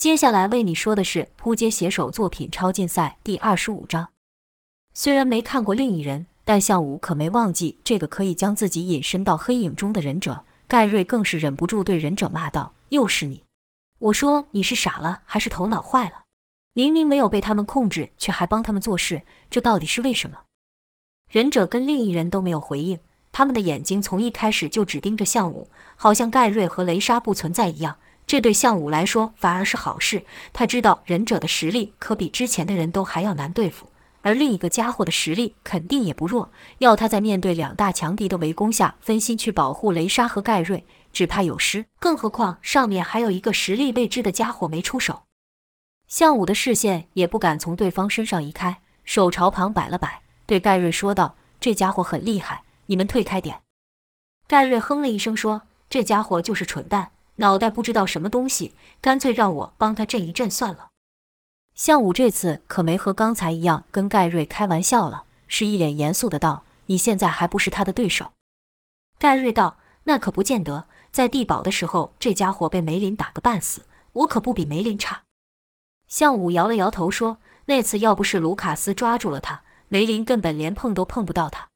接下来为你说的是扑街写手作品超竞赛第二十五章。虽然没看过另一人，但向武可没忘记这个可以将自己隐身到黑影中的忍者。盖瑞更是忍不住对忍者骂道：“又是你！我说你是傻了还是头脑坏了？明明没有被他们控制，却还帮他们做事，这到底是为什么？”忍者跟另一人都没有回应，他们的眼睛从一开始就只盯着向武，好像盖瑞和雷莎不存在一样。这对项武来说反而是好事，他知道忍者的实力可比之前的人都还要难对付。而另一个家伙的实力肯定也不弱，要他在面对两大强敌的围攻下分心去保护雷莎和盖瑞，只怕有失。更何况上面还有一个实力未知的家伙没出手。项武的视线也不敢从对方身上移开，手朝旁摆了摆，对盖瑞说道：“这家伙很厉害，你们退开点。”盖瑞哼了一声说：“这家伙就是蠢蛋，脑袋不知道什么东西，干脆让我帮他震一震算了。”项武这次可没和刚才一样跟盖瑞开玩笑了，是一脸严肃的道：“你现在还不是他的对手。”盖瑞道：“那可不见得，在地堡的时候，这家伙被梅林打个半死，我可不比梅林差。”项武摇了摇头说：“那次要不是卢卡斯抓住了他，梅林根本连碰都碰不到他。”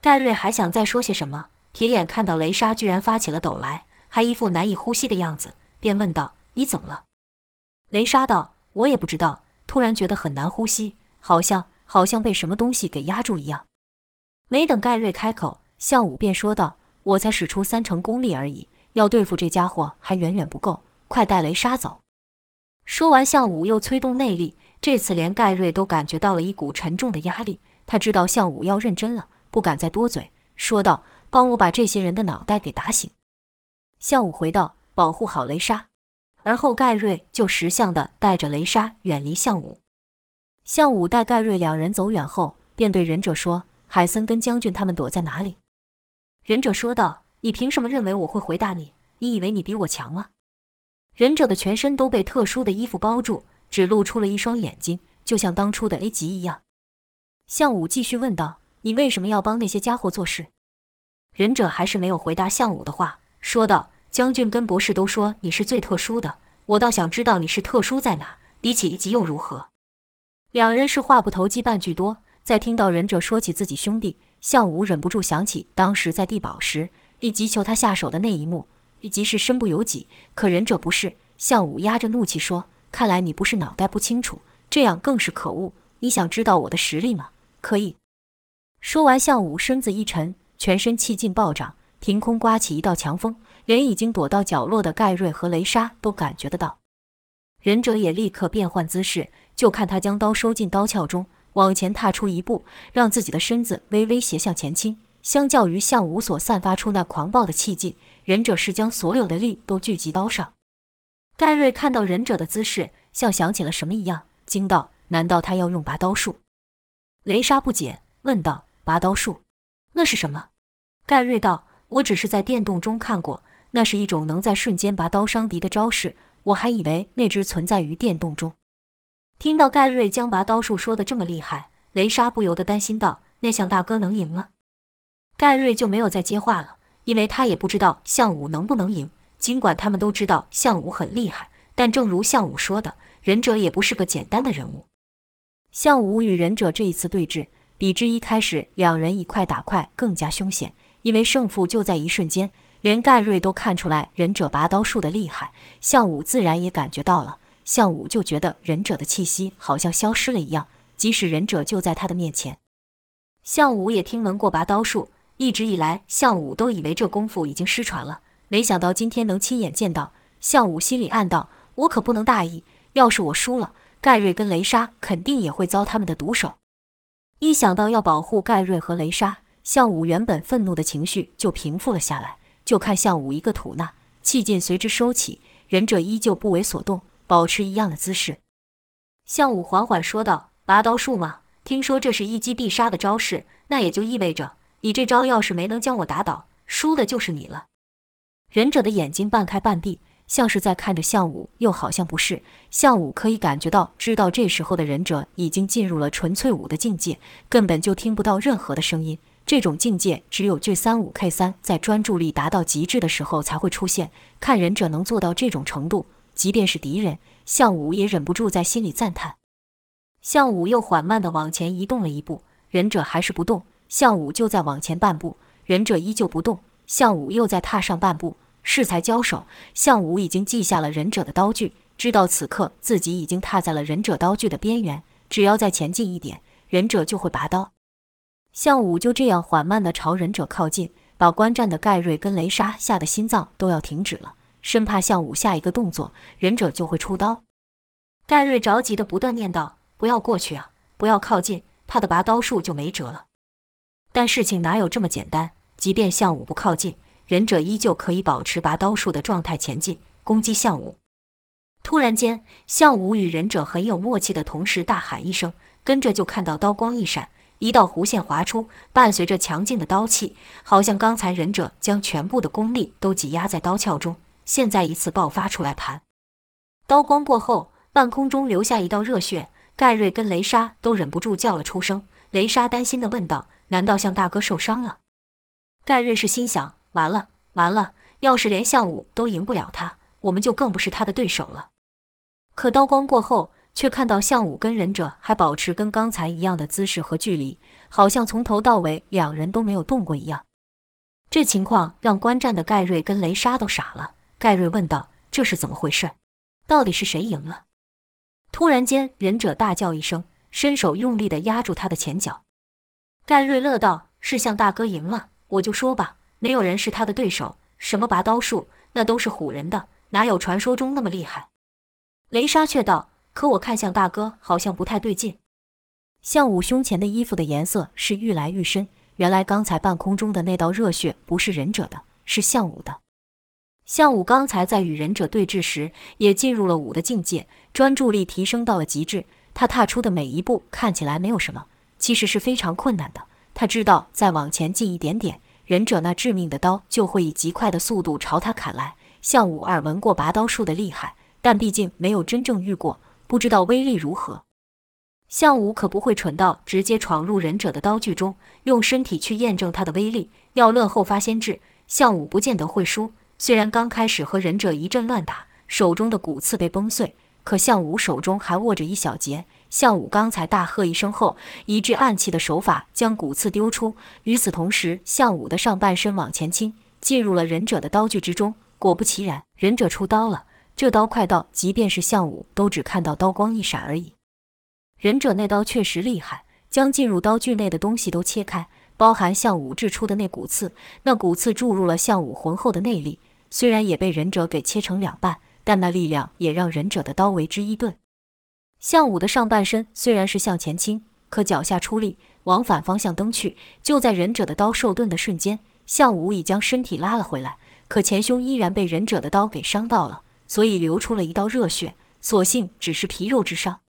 盖瑞还想再说些什么，铁眼看到雷莎居然发起了抖来，还一副难以呼吸的样子，便问道：“你怎么了？”雷莎道。我也不知道，突然觉得很难呼吸，好像好像被什么东西给压住一样。没等盖瑞开口，项武便说道：“我才使出三成功力而已，要对付这家伙还远远不够，快带雷莎走。”说完，项武又催动内力，这次连盖瑞都感觉到了一股沉重的压力。他知道项武要认真了，不敢再多嘴，说道：“帮我把这些人的脑袋给打醒。”项武回道：“保护好雷莎。”而后，盖瑞就识相的带着雷莎远离项武。项武带盖瑞两人走远后，便对忍者说：“海森跟将军他们躲在哪里？”忍者说道：“你凭什么认为我会回答你？你以为你比我强吗？”忍者的全身都被特殊的衣服包住，只露出了一双眼睛，就像当初的 A 级一样。项武继续问道：“你为什么要帮那些家伙做事？”忍者还是没有回答项武的话，说道。将军跟博士都说你是最特殊的，我倒想知道你是特殊在哪，比起一级又如何？两人是话不投机半句多。在听到忍者说起自己兄弟，项武忍不住想起当时在地堡时立即求他下手的那一幕，立即是身不由己。可忍者不是，项武压着怒气说：“看来你不是脑袋不清楚，这样更是可恶。你想知道我的实力吗？可以。”说完，项武身子一沉，全身气劲暴涨，凭空刮起一道强风。连已经躲到角落的盖瑞和雷莎都感觉得到，忍者也立刻变换姿势，就看他将刀收进刀鞘中，往前踏出一步，让自己的身子微微斜向前倾。相较于向无所散发出那狂暴的气劲，忍者是将所有的力都聚集刀上。盖瑞看到忍者的姿势，像想起了什么一样，惊道：“难道他要用拔刀术？”雷莎不解问道：“拔刀术？那是什么？”盖瑞道：“我只是在电动中看过。”那是一种能在瞬间拔刀伤敌的招式，我还以为那只存在于电动中。听到盖瑞将拔刀术说的这么厉害，雷莎不由得担心道：“那项大哥能赢吗？”盖瑞就没有再接话了，因为他也不知道项武能不能赢。尽管他们都知道项武很厉害，但正如项武说的，忍者也不是个简单的人物。项武与忍者这一次对峙，比之一开始两人以快打快更加凶险，因为胜负就在一瞬间。连盖瑞都看出来忍者拔刀术的厉害，项武自然也感觉到了。项武就觉得忍者的气息好像消失了一样，即使忍者就在他的面前。项武也听闻过拔刀术，一直以来项武都以为这功夫已经失传了，没想到今天能亲眼见到。项武心里暗道：我可不能大意，要是我输了，盖瑞跟雷莎肯定也会遭他们的毒手。一想到要保护盖瑞和雷莎，项武原本愤怒的情绪就平复了下来。就看项武一个吐纳，气劲随之收起，忍者依旧不为所动，保持一样的姿势。项武缓缓说道：“拔刀术吗？听说这是一击必杀的招式，那也就意味着你这招要是没能将我打倒，输的就是你了。”忍者的眼睛半开半闭，像是在看着项武，又好像不是。项武可以感觉到，知道这时候的忍者已经进入了纯粹武的境界，根本就听不到任何的声音。这种境界只有 G 三五 K 三在专注力达到极致的时候才会出现。看忍者能做到这种程度，即便是敌人，项武也忍不住在心里赞叹。项武又缓慢地往前移动了一步，忍者还是不动。项武就再往前半步，忍者依旧不动。项武又再踏上半步，适才交手。项武已经记下了忍者的刀具，知道此刻自己已经踏在了忍者刀具的边缘，只要再前进一点，忍者就会拔刀。项武就这样缓慢地朝忍者靠近，把观战的盖瑞跟雷莎吓得心脏都要停止了，生怕项武下一个动作，忍者就会出刀。盖瑞着急地不断念道：“不要过去啊，不要靠近，他的拔刀术就没辙了。”但事情哪有这么简单？即便项武不靠近，忍者依旧可以保持拔刀术的状态前进，攻击项武。突然间，项武与忍者很有默契的同时大喊一声，跟着就看到刀光一闪。一道弧线划出，伴随着强劲的刀气，好像刚才忍者将全部的功力都挤压在刀鞘中，现在一次爆发出来盘。刀光过后，半空中留下一道热血，盖瑞跟雷莎都忍不住叫了出声。雷莎担心地问道：“难道向大哥受伤了？”盖瑞是心想：完了完了，要是连项武都赢不了他，我们就更不是他的对手了。可刀光过后。却看到项武跟忍者还保持跟刚才一样的姿势和距离，好像从头到尾两人都没有动过一样。这情况让观战的盖瑞跟雷莎都傻了。盖瑞问道：“这是怎么回事？到底是谁赢了？”突然间，忍者大叫一声，伸手用力地压住他的前脚。盖瑞乐道：“是向大哥赢了，我就说吧，没有人是他的对手。什么拔刀术，那都是唬人的，哪有传说中那么厉害？”雷莎却道。可我看向大哥好像不太对劲，项武胸前的衣服的颜色是愈来愈深。原来刚才半空中的那道热血不是忍者的，是项武的。项武刚才在与忍者对峙时，也进入了武的境界，专注力提升到了极致。他踏出的每一步看起来没有什么，其实是非常困难的。他知道再往前进一点点，忍者那致命的刀就会以极快的速度朝他砍来。项武耳闻过拔刀术的厉害，但毕竟没有真正遇过。不知道威力如何，项武可不会蠢到直接闯入忍者的刀具中，用身体去验证他的威力。要论后发先至，项武不见得会输。虽然刚开始和忍者一阵乱打，手中的骨刺被崩碎，可项武手中还握着一小节。项武刚才大喝一声后，一致暗器的手法将骨刺丢出。与此同时，项武的上半身往前倾，进入了忍者的刀具之中。果不其然，忍者出刀了。这刀快到，即便是项武都只看到刀光一闪而已。忍者那刀确实厉害，将进入刀具内的东西都切开，包含项武掷出的那骨刺。那骨刺注入了项武浑厚的内力，虽然也被忍者给切成两半，但那力量也让忍者的刀为之一顿。项武的上半身虽然是向前倾，可脚下出力往反方向蹬去。就在忍者的刀受钝的瞬间，项武已将身体拉了回来，可前胸依然被忍者的刀给伤到了。所以流出了一道热血，所幸只是皮肉之伤。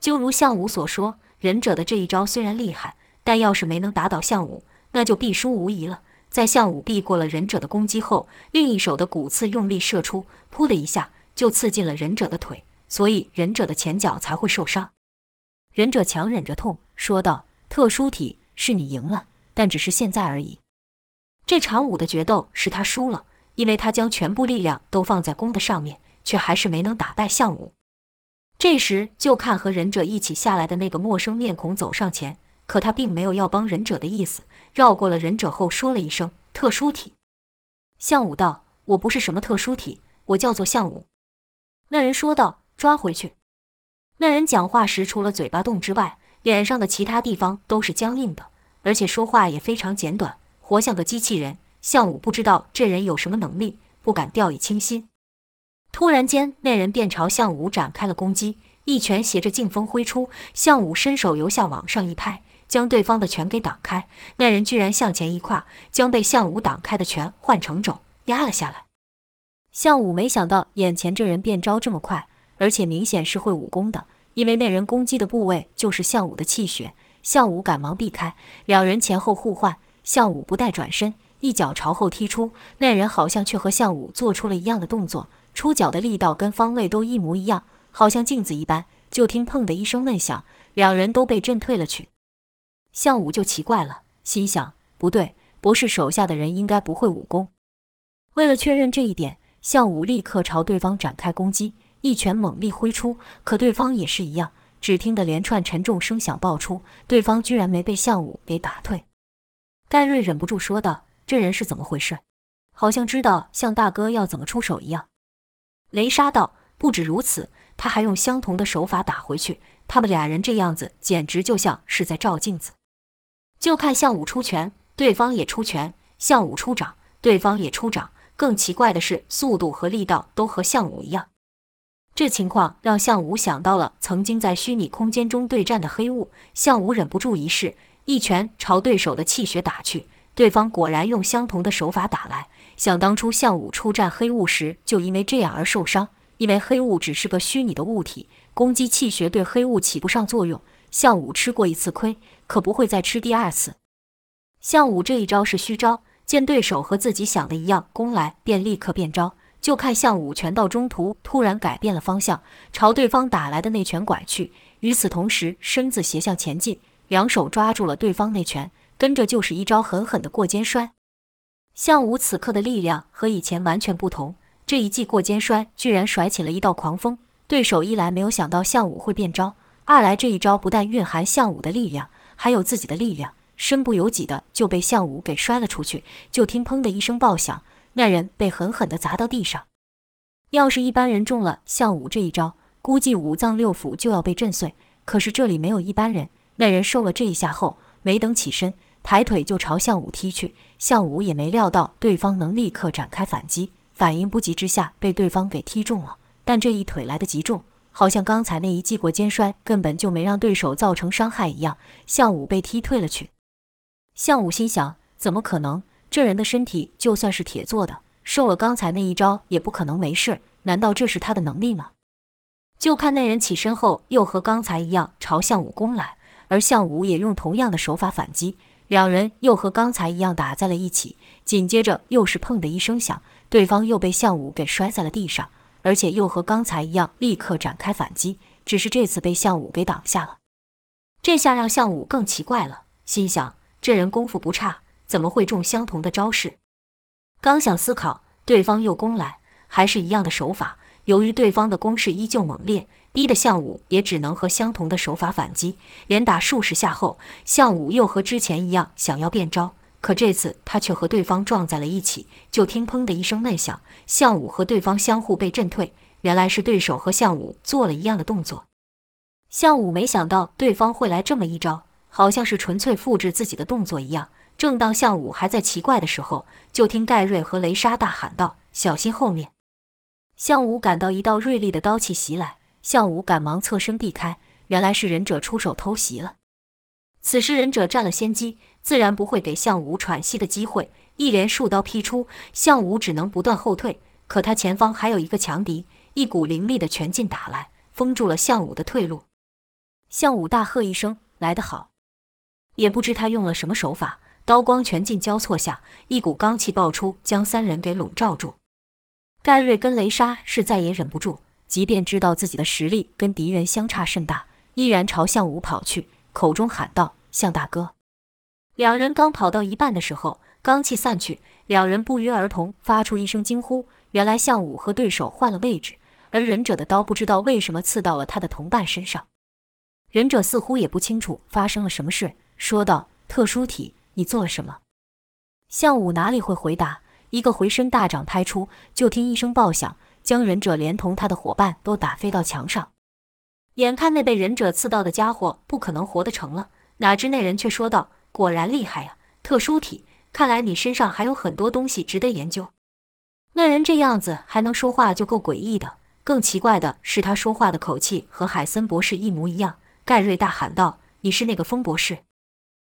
就如项武所说，忍者的这一招虽然厉害，但要是没能打倒项武，那就必输无疑了。在项武避过了忍者的攻击后，另一手的骨刺用力射出，噗的一下就刺进了忍者的腿，所以忍者的前脚才会受伤。忍者强忍着痛说道：“特殊体是你赢了，但只是现在而已。这场武的决斗是他输了。”因为他将全部力量都放在弓的上面，却还是没能打败项武。这时，就看和忍者一起下来的那个陌生面孔走上前，可他并没有要帮忍者的意思，绕过了忍者后说了一声“特殊体”。项武道：“我不是什么特殊体，我叫做项武。”那人说道：“抓回去。”那人讲话时，除了嘴巴动之外，脸上的其他地方都是僵硬的，而且说话也非常简短，活像个机器人。项武不知道这人有什么能力，不敢掉以轻心。突然间，那人便朝项武展开了攻击，一拳携着劲风挥出。项武伸手由下往上一拍，将对方的拳给挡开。那人居然向前一跨，将被项武挡开的拳换成肘压了下来。项武没想到眼前这人变招这么快，而且明显是会武功的，因为那人攻击的部位就是项武的气血。项武赶忙避开，两人前后互换，项武不待转身。一脚朝后踢出，那人好像却和项武做出了一样的动作，出脚的力道跟方位都一模一样，好像镜子一般。就听“砰”的一声闷响，两人都被震退了去。项武就奇怪了，心想：不对，博士手下的人应该不会武功。为了确认这一点，项武立刻朝对方展开攻击，一拳猛力挥出，可对方也是一样。只听得连串沉重声响爆出，对方居然没被项武给打退。盖瑞忍不住说道：“这人是怎么回事？好像知道向大哥要怎么出手一样。”雷莎道：“不止如此，他还用相同的手法打回去。他们俩人这样子，简直就像是在照镜子。就看向武出拳，对方也出拳；向武出掌，对方也出掌。更奇怪的是，速度和力道都和向武一样。”这情况让向武想到了曾经在虚拟空间中对战的黑雾，向武忍不住一试，一拳朝对手的气血打去，对方果然用相同的手法打来。想当初项武出战黑雾时，就因为这样而受伤，因为黑雾只是个虚拟的物体，攻击气血对黑雾起不上作用。项武吃过一次亏，可不会再吃第二次。项武这一招是虚招，见对手和自己想的一样攻来，便立刻变招。就看项武拳到中途突然改变了方向，朝对方打来的那拳拐去。与此同时，身子斜向前进，两手抓住了对方那拳，跟着就是一招狠狠的过肩摔。项武此刻的力量和以前完全不同，这一记过肩摔居然甩起了一道狂风。对手一来没有想到项武会变招，二来这一招不但蕴含项武的力量，还有自己的力量，身不由己的就被项武给摔了出去。就听砰的一声爆响。那人被狠狠地砸到地上，要是一般人中了项武这一招，估计五脏六腑就要被震碎。可是这里没有一般人，那人受了这一下后，没等起身，抬腿就朝项武踢去。项武也没料到对方能立刻展开反击，反应不及之下被对方给踢中了。但这一腿来得极重，好像刚才那一记过肩摔根本就没让对手造成伤害一样。项武被踢退了去。项武心想：怎么可能？这人的身体就算是铁做的，受了刚才那一招也不可能没事。难道这是他的能力吗？就看那人起身后，又和刚才一样朝项武攻来，而项武也用同样的手法反击，两人又和刚才一样打在了一起。紧接着又是砰的一声响，对方又被项武给摔在了地上，而且又和刚才一样立刻展开反击，只是这次被项武给挡下了。这下让项武更奇怪了，心想这人功夫不差。怎么会中相同的招式？刚想思考，对方又攻来，还是一样的手法。由于对方的攻势依旧猛烈，逼得项武也只能和相同的手法反击。连打数十下后，项武又和之前一样想要变招，可这次他却和对方撞在了一起。就听“砰”的一声闷响，项武和对方相互被震退。原来是对手和项武做了一样的动作。项武没想到对方会来这么一招，好像是纯粹复制自己的动作一样。正当项武还在奇怪的时候，就听盖瑞和雷莎大喊道：“小心后面！”项武感到一道锐利的刀气袭来，项武赶忙侧身避开。原来是忍者出手偷袭了。此时忍者占了先机，自然不会给项武喘息的机会，一连数刀劈出，项武只能不断后退。可他前方还有一个强敌，一股凌厉的拳劲打来，封住了项武的退路。项武大喝一声：“来得好！”也不知他用了什么手法。刀光拳劲交错下，一股罡气爆出，将三人给笼罩住。盖瑞跟雷莎是再也忍不住，即便知道自己的实力跟敌人相差甚大，依然朝向武跑去，口中喊道：“向大哥！”两人刚跑到一半的时候，罡气散去，两人不约而同发出一声惊呼。原来向武和对手换了位置，而忍者的刀不知道为什么刺到了他的同伴身上。忍者似乎也不清楚发生了什么事，说道：“特殊体。”你做了什么？向武哪里会回答？一个回身大掌拍出，就听一声爆响，将忍者连同他的伙伴都打飞到墙上。眼看那被忍者刺到的家伙不可能活得成了，哪知那人却说道：“果然厉害呀，特殊体！看来你身上还有很多东西值得研究。”那人这样子还能说话就够诡异的，更奇怪的是他说话的口气和海森博士一模一样。盖瑞大喊道：“你是那个风博士？”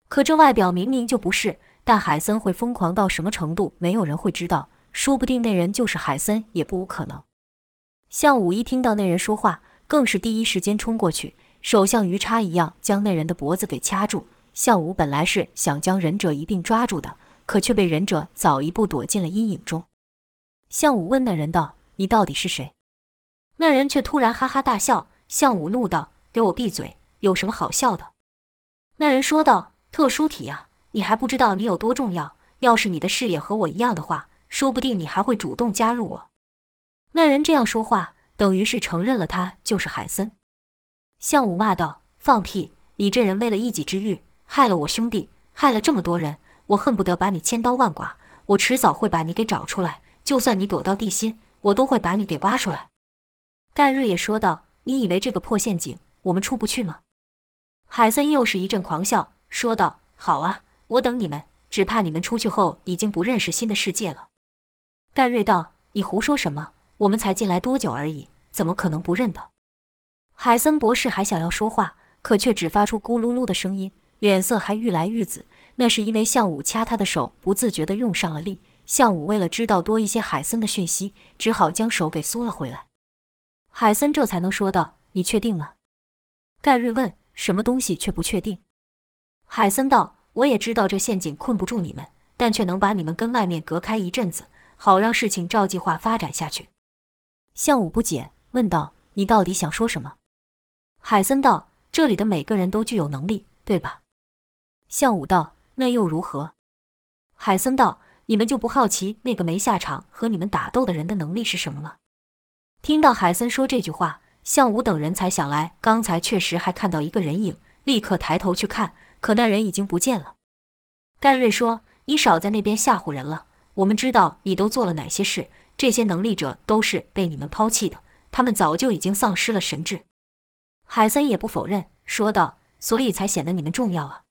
可这外表明明就不是，但海森会疯狂到什么程度，没有人会知道。说不定那人就是海森，也不无可能。项武一听到那人说话，更是第一时间冲过去，手像鱼叉一样将那人的脖子给掐住。项武本来是想将忍者一并抓住的，可却被忍者早一步躲进了阴影中。项武问那人道：“你到底是谁？”那人却突然哈哈大笑。项武怒道：“给我闭嘴！有什么好笑的？”那人说道。特殊体啊，你还不知道你有多重要。要是你的视野和我一样的话，说不定你还会主动加入我。那人这样说话，等于是承认了他就是海森。向武骂道：“放屁！你这人为了一己之欲，害了我兄弟，害了这么多人，我恨不得把你千刀万剐！我迟早会把你给找出来，就算你躲到地心，我都会把你给挖出来。”盖瑞也说道：“你以为这个破陷阱我们出不去吗？”海森又是一阵狂笑，说道：“好啊，我等你们，只怕你们出去后已经不认识新的世界了。”盖瑞道：“你胡说什么？我们才进来多久而已，怎么可能不认得？”海森博士还想要说话，可却只发出咕噜噜的声音，脸色还愈来愈紫。那是因为向武掐他的手不自觉地用上了力。向武为了知道多一些海森的讯息，只好将手给缩了回来。海森这才能说道：“你确定吗？”盖瑞问：“什么东西却不确定？”海森道：“我也知道这陷阱困不住你们，但却能把你们跟外面隔开一阵子，好让事情照计划发展下去。”向武不解，问道：“你到底想说什么？”海森道：“这里的每个人都具有能力，对吧？”向武道：“那又如何？”海森道：“你们就不好奇那个没下场和你们打斗的人的能力是什么吗？”听到海森说这句话，向武等人才想来，刚才确实还看到一个人影，立刻抬头去看，可那人已经不见了。盖瑞说：“你少在那边吓唬人了，我们知道你都做了哪些事，这些能力者都是被你们抛弃的，他们早就已经丧失了神智。”海森也不否认，说道：“所以才显得你们重要啊。”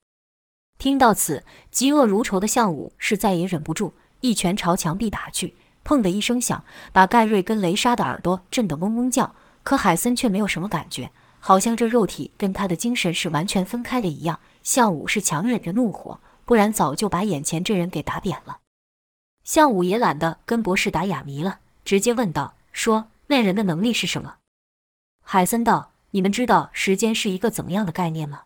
听到此，嫉恶如仇的向武是再也忍不住，一拳朝墙壁打去。砰的一声响，把盖瑞跟雷莎的耳朵震得嗡嗡叫。可海森却没有什么感觉，好像这肉体跟他的精神是完全分开的一样。向武是强忍着怒火，不然早就把眼前这人给打扁了。向武也懒得跟博士打哑谜了，直接问道：“说那人的能力是什么？”海森道：“你们知道时间是一个怎么样的概念吗？”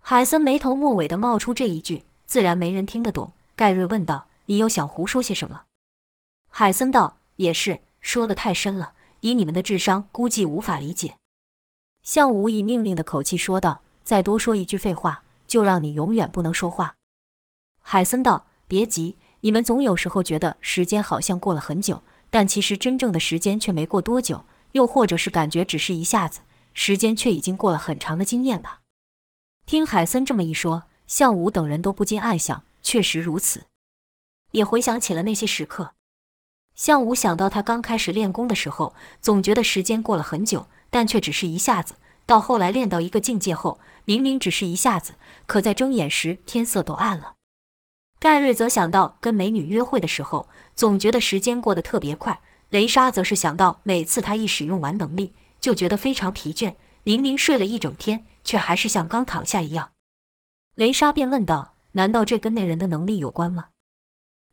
海森没头没尾的冒出这一句，自然没人听得懂。盖瑞问道：“你又想胡说些什么？”海森道：“也是，说的太深了，以你们的智商，估计无法理解。”向武以命令的口气说道：“再多说一句废话，就让你永远不能说话。”海森道：“别急，你们总有时候觉得时间好像过了很久，但其实真正的时间却没过多久，又或者是感觉只是一下子，时间却已经过了很长的经验吧。”听海森这么一说，向武等人都不禁暗想：确实如此，也回想起了那些时刻。向武想到他刚开始练功的时候，总觉得时间过了很久，但却只是一下子；到后来练到一个境界后，明明只是一下子，可在睁眼时天色都暗了。盖瑞则想到跟美女约会的时候，总觉得时间过得特别快；雷莎则是想到每次他一使用完能力，就觉得非常疲倦，明明睡了一整天，却还是像刚躺下一样。雷莎便问道：“难道这跟那人的能力有关吗？”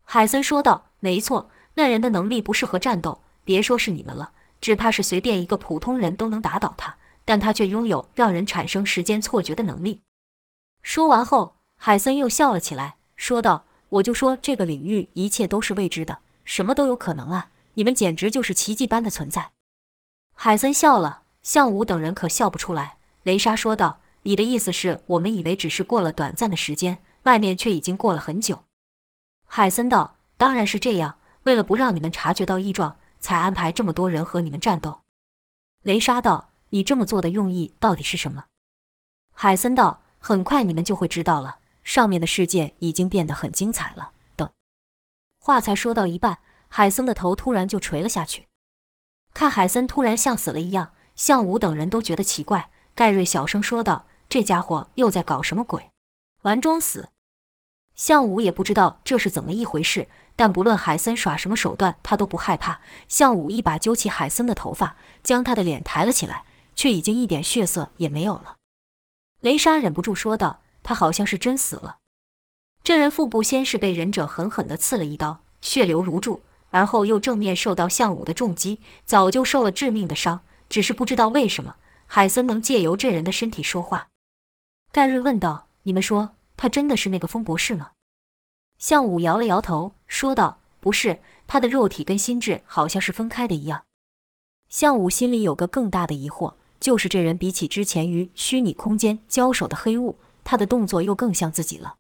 海森说道：“没错。”那人的能力不适合战斗，别说是你们了，只怕是随便一个普通人都能打倒他。但他却拥有让人产生时间错觉的能力。说完后，海森又笑了起来，说道：“我就说这个领域一切都是未知的，什么都有可能啊！你们简直就是奇迹般的存在。”海森笑了，向武等人可笑不出来。雷莎说道：“你的意思是我们以为只是过了短暂的时间，外面却已经过了很久？”海森道：“当然是这样。”为了不让你们察觉到异状，才安排这么多人和你们战斗。雷莎道：“你这么做的用意到底是什么？”海森道：“很快你们就会知道了。上面的世界已经变得很精彩了。”等话才说到一半，海森的头突然就垂了下去。看海森突然像死了一样，向武等人都觉得奇怪。盖瑞小声说道：“这家伙又在搞什么鬼？玩装死？”向武也不知道这是怎么一回事。但不论海森耍什么手段，他都不害怕。向武一把揪起海森的头发，将他的脸抬了起来，却已经一点血色也没有了。雷莎忍不住说道：“他好像是真死了。”这人腹部先是被忍者狠狠地刺了一刀，血流如注，而后又正面受到向武的重击，早就受了致命的伤。只是不知道为什么，海森能借由这人的身体说话。盖瑞问道：“你们说，他真的是那个风博士吗？”向武摇了摇头，说道：“不是，他的肉体跟心智好像是分开的一样。”向武心里有个更大的疑惑，就是这人比起之前与虚拟空间交手的黑雾，他的动作又更像自己了。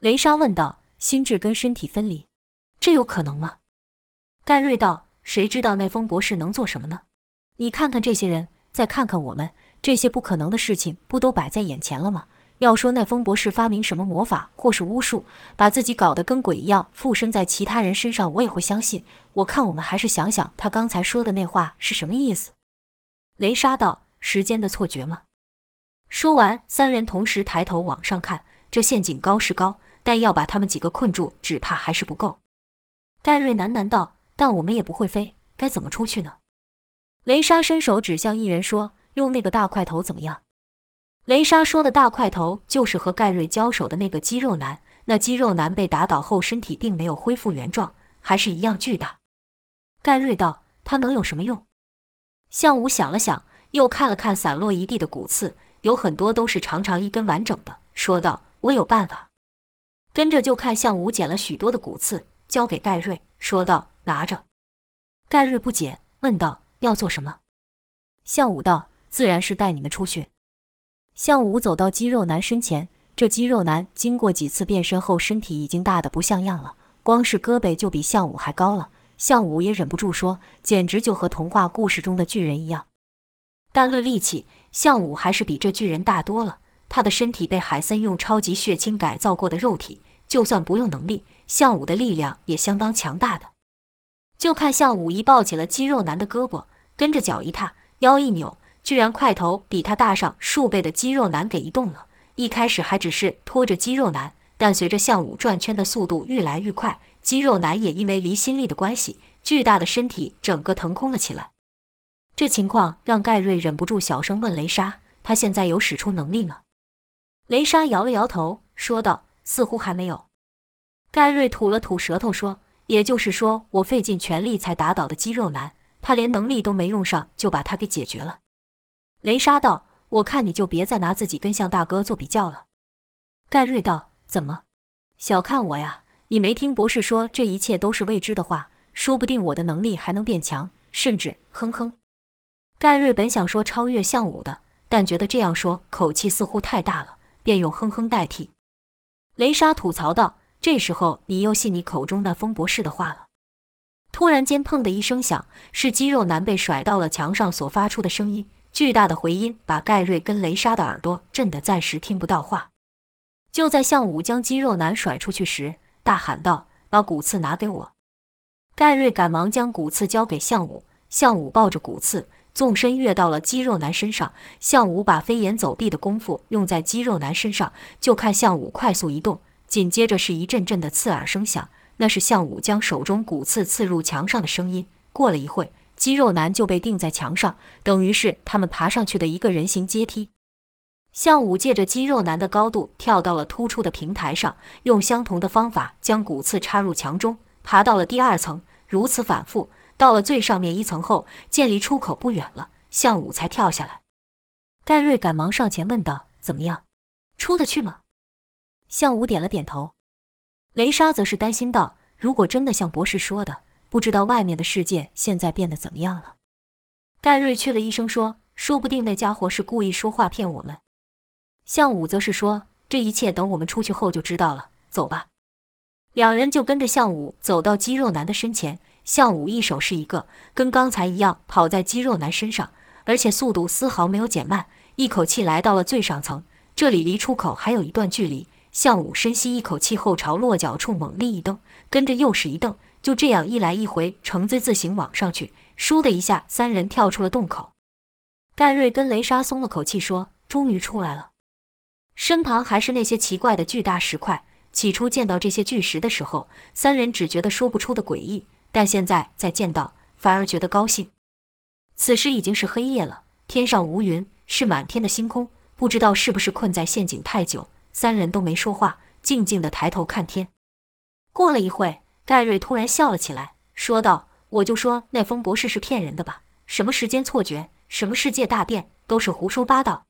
雷莎问道：“心智跟身体分离，这有可能吗？”盖瑞道：“谁知道那风博士能做什么呢？你看看这些人，再看看我们，这些不可能的事情不都摆在眼前了吗？要说那风博士发明什么魔法或是巫术，把自己搞得跟鬼一样，附身在其他人身上，我也会相信。我看我们还是想想他刚才说的那话是什么意思。雷莎道：“时间的错觉吗？”说完，三人同时抬头往上看。这陷阱高是高，但要把他们几个困住，只怕还是不够。盖瑞喃喃道：“但我们也不会飞，该怎么出去呢？”雷莎伸手指向一人说：“用那个大块头怎么样？”雷莎说的大块头就是和盖瑞交手的那个肌肉男。那肌肉男被打倒后，身体并没有恢复原状，还是一样巨大。盖瑞道：“他能有什么用？”向武想了想，又看了看散落一地的骨刺，有很多都是长长一根完整的，说道。我有办法，跟着就看向武捡了许多的骨刺，交给盖瑞，说道：“拿着。”盖瑞不解，问道：“要做什么？”向武道：“自然是带你们出去。”向武走到肌肉男身前，这肌肉男经过几次变身后，身体已经大的不像样了，光是胳膊就比向武还高了。向武也忍不住说：“简直就和童话故事中的巨人一样。”但论力气，向武还是比这巨人大多了。他的身体被海森用超级血清改造过的肉体，就算不用能力，向武的力量也相当强大的。就看向武一抱起了肌肉男的胳膊，跟着脚一踏，腰一扭，居然块头比他大上数倍的肌肉男给移动了。一开始还只是拖着肌肉男，但随着向武转圈的速度愈来愈快，肌肉男也因为离心力的关系，巨大的身体整个腾空了起来。这情况让盖瑞忍不住小声问雷莎：“他现在有使出能力吗？”雷莎摇了摇头，说道：“似乎还没有。”盖瑞吐了吐舌头，说：“也就是说，我费尽全力才打倒的肌肉男，他连能力都没用上，就把他给解决了。”雷莎道：“我看你就别再拿自己跟向大哥做比较了。”盖瑞道：“怎么，小看我呀？你没听博士说这一切都是未知的话？说不定我的能力还能变强，甚至……哼哼。”盖瑞本想说超越向武的，但觉得这样说口气似乎太大了。便用哼哼代替。雷莎吐槽道：“这时候你又信你口中那风博士的话了？”突然间，砰的一声响，是肌肉男被甩到了墙上所发出的声音。巨大的回音把盖瑞跟雷莎的耳朵震得暂时听不到话。就在向武将肌肉男甩出去时，大喊道：“把骨刺拿给我！”盖瑞赶忙将骨刺交给向武，向武抱着骨刺。纵身跃到了肌肉男身上，向武把飞檐走壁的功夫用在肌肉男身上，就看向武快速移动，紧接着是一阵阵的刺耳声响，那是向武将手中骨刺刺入墙上的声音。过了一会，肌肉男就被钉在墙上，等于是他们爬上去的一个人形阶梯。向武借着肌肉男的高度跳到了突出的平台上，用相同的方法将骨刺插入墙中，爬到了第二层，如此反复。到了最上面一层后，见离出口不远了，向武才跳下来。盖瑞赶忙上前问道：“怎么样，出得去吗？”向武点了点头。雷莎则是担心道：“如果真的像博士说的，不知道外面的世界现在变得怎么样了。”盖瑞去了一声说：“说不定那家伙是故意说话骗我们。”向武则是说：“这一切等我们出去后就知道了。走吧。”两人就跟着向武走到肌肉男的身前。向武一手是一个，跟刚才一样跑在肌肉男身上，而且速度丝毫没有减慢，一口气来到了最上层。这里离出口还有一段距离。向武深吸一口气后，朝落脚处猛力一蹬，跟着又是一蹬，就这样一来一回，呈 Z 字形往上去。倏的一下，三人跳出了洞口。盖瑞跟雷莎松了口气，说：“终于出来了。”身旁还是那些奇怪的巨大石块。起初见到这些巨石的时候，三人只觉得说不出的诡异。但现在再见到，反而觉得高兴。此时已经是黑夜了，天上无云，是满天的星空。不知道是不是困在陷阱太久，三人都没说话，静静的抬头看天。过了一会，盖瑞突然笑了起来，说道：“我就说那风博士是骗人的吧？什么时间错觉，什么世界大变，都是胡说八道。”